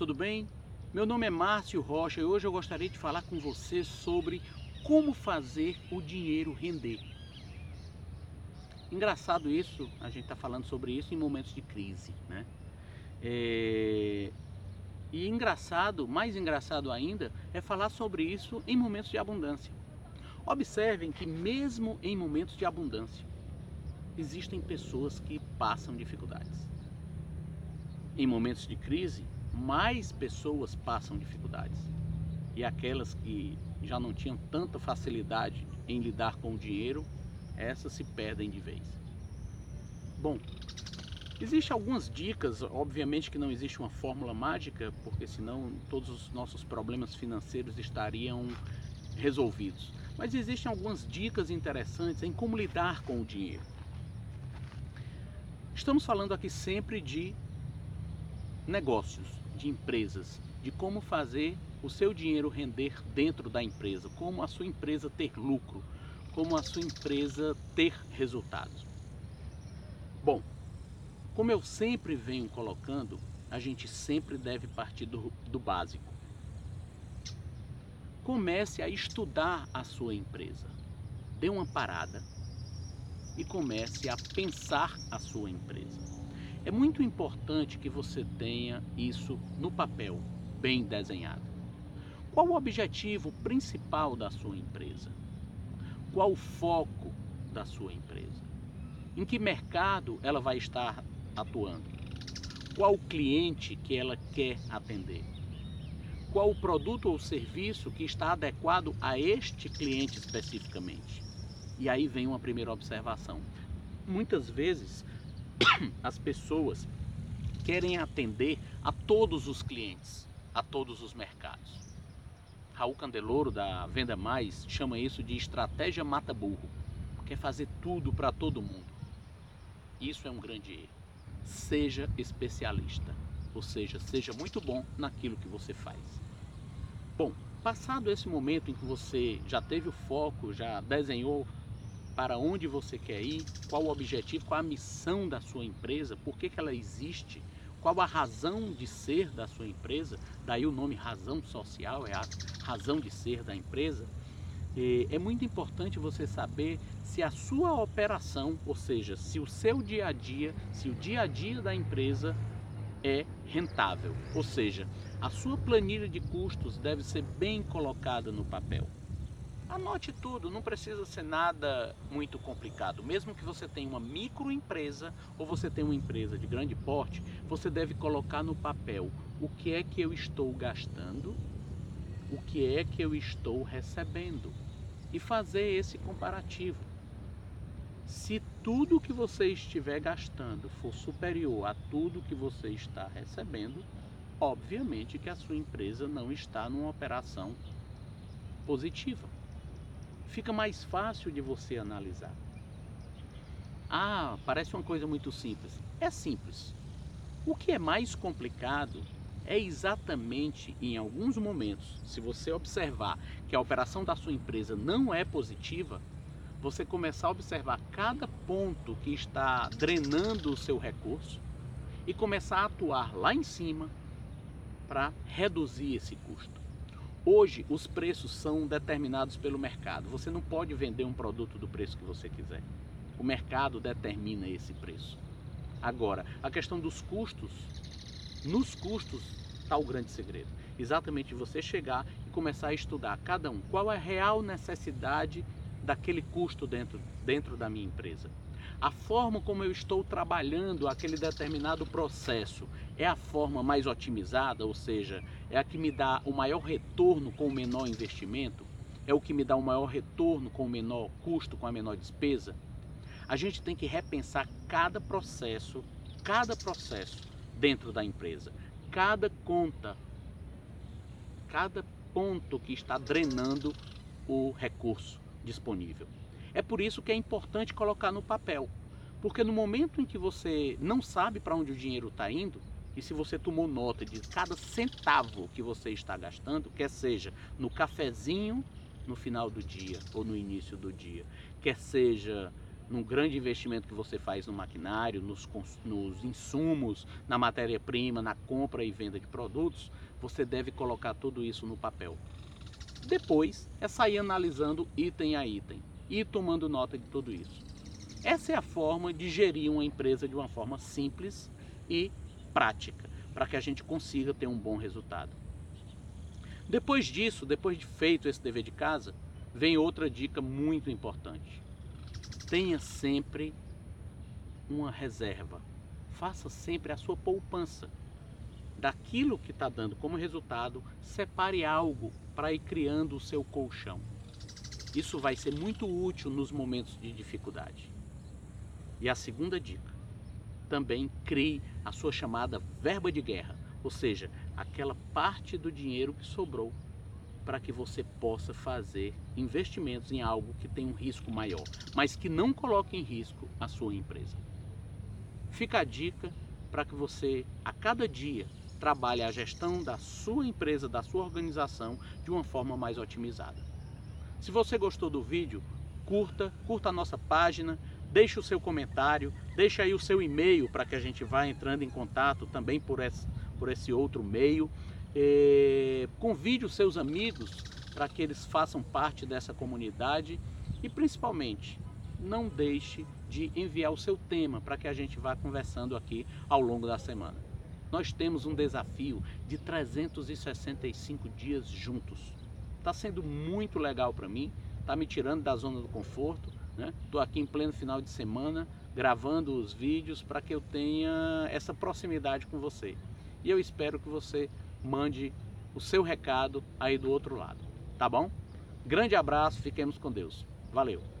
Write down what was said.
tudo bem? Meu nome é Márcio Rocha e hoje eu gostaria de falar com você sobre como fazer o dinheiro render. Engraçado isso, a gente está falando sobre isso em momentos de crise, né? É... E engraçado, mais engraçado ainda, é falar sobre isso em momentos de abundância. Observem que mesmo em momentos de abundância, existem pessoas que passam dificuldades. Em momentos de crise, mais pessoas passam dificuldades. E aquelas que já não tinham tanta facilidade em lidar com o dinheiro, essas se perdem de vez. Bom, existem algumas dicas, obviamente que não existe uma fórmula mágica, porque senão todos os nossos problemas financeiros estariam resolvidos. Mas existem algumas dicas interessantes em como lidar com o dinheiro. Estamos falando aqui sempre de negócios, de empresas, de como fazer o seu dinheiro render dentro da empresa, como a sua empresa ter lucro, como a sua empresa ter resultados. Bom, como eu sempre venho colocando, a gente sempre deve partir do, do básico. Comece a estudar a sua empresa. Dê uma parada e comece a pensar a sua empresa. É muito importante que você tenha isso no papel, bem desenhado. Qual o objetivo principal da sua empresa? Qual o foco da sua empresa? Em que mercado ela vai estar atuando? Qual o cliente que ela quer atender? Qual o produto ou serviço que está adequado a este cliente especificamente? E aí vem uma primeira observação. Muitas vezes as pessoas querem atender a todos os clientes, a todos os mercados. Raul Candeloro da Venda Mais chama isso de estratégia mata burro. Quer fazer tudo para todo mundo. Isso é um grande erro. Seja especialista, ou seja, seja muito bom naquilo que você faz. Bom, passado esse momento em que você já teve o foco, já desenhou para onde você quer ir, qual o objetivo, qual a missão da sua empresa, por que, que ela existe, qual a razão de ser da sua empresa, daí o nome razão social, é a razão de ser da empresa. É muito importante você saber se a sua operação, ou seja, se o seu dia a dia, se o dia a dia da empresa é rentável, ou seja, a sua planilha de custos deve ser bem colocada no papel. Anote tudo, não precisa ser nada muito complicado. Mesmo que você tenha uma microempresa ou você tenha uma empresa de grande porte, você deve colocar no papel o que é que eu estou gastando, o que é que eu estou recebendo e fazer esse comparativo. Se tudo que você estiver gastando for superior a tudo que você está recebendo, obviamente que a sua empresa não está numa operação positiva fica mais fácil de você analisar. Ah, parece uma coisa muito simples. É simples. O que é mais complicado é exatamente em alguns momentos, se você observar que a operação da sua empresa não é positiva, você começar a observar cada ponto que está drenando o seu recurso e começar a atuar lá em cima para reduzir esse custo. Hoje os preços são determinados pelo mercado. Você não pode vender um produto do preço que você quiser. O mercado determina esse preço. Agora, a questão dos custos, nos custos está o grande segredo. Exatamente você chegar e começar a estudar cada um. Qual é a real necessidade daquele custo dentro, dentro da minha empresa? A forma como eu estou trabalhando aquele determinado processo é a forma mais otimizada, ou seja, é a que me dá o maior retorno com o menor investimento, é o que me dá o maior retorno com o menor custo, com a menor despesa. A gente tem que repensar cada processo, cada processo dentro da empresa, cada conta, cada ponto que está drenando o recurso disponível. É por isso que é importante colocar no papel. Porque no momento em que você não sabe para onde o dinheiro está indo, e se você tomou nota de cada centavo que você está gastando, quer seja no cafezinho no final do dia ou no início do dia, quer seja num grande investimento que você faz no maquinário, nos, nos insumos, na matéria-prima, na compra e venda de produtos, você deve colocar tudo isso no papel. Depois é sair analisando item a item e tomando nota de tudo isso. Essa é a forma de gerir uma empresa de uma forma simples e prática, para que a gente consiga ter um bom resultado. Depois disso, depois de feito esse dever de casa, vem outra dica muito importante. Tenha sempre uma reserva. Faça sempre a sua poupança. Daquilo que está dando como resultado, separe algo para ir criando o seu colchão. Isso vai ser muito útil nos momentos de dificuldade. E a segunda dica, também crie a sua chamada verba de guerra, ou seja, aquela parte do dinheiro que sobrou para que você possa fazer investimentos em algo que tem um risco maior, mas que não coloque em risco a sua empresa. Fica a dica para que você, a cada dia, trabalhe a gestão da sua empresa, da sua organização, de uma forma mais otimizada. Se você gostou do vídeo, curta, curta a nossa página, deixe o seu comentário, deixe aí o seu e-mail para que a gente vá entrando em contato também por esse, por esse outro meio. É, convide os seus amigos para que eles façam parte dessa comunidade e principalmente não deixe de enviar o seu tema para que a gente vá conversando aqui ao longo da semana. Nós temos um desafio de 365 dias juntos. Está sendo muito legal para mim, está me tirando da zona do conforto. Estou né? aqui em pleno final de semana gravando os vídeos para que eu tenha essa proximidade com você. E eu espero que você mande o seu recado aí do outro lado. Tá bom? Grande abraço, fiquemos com Deus. Valeu!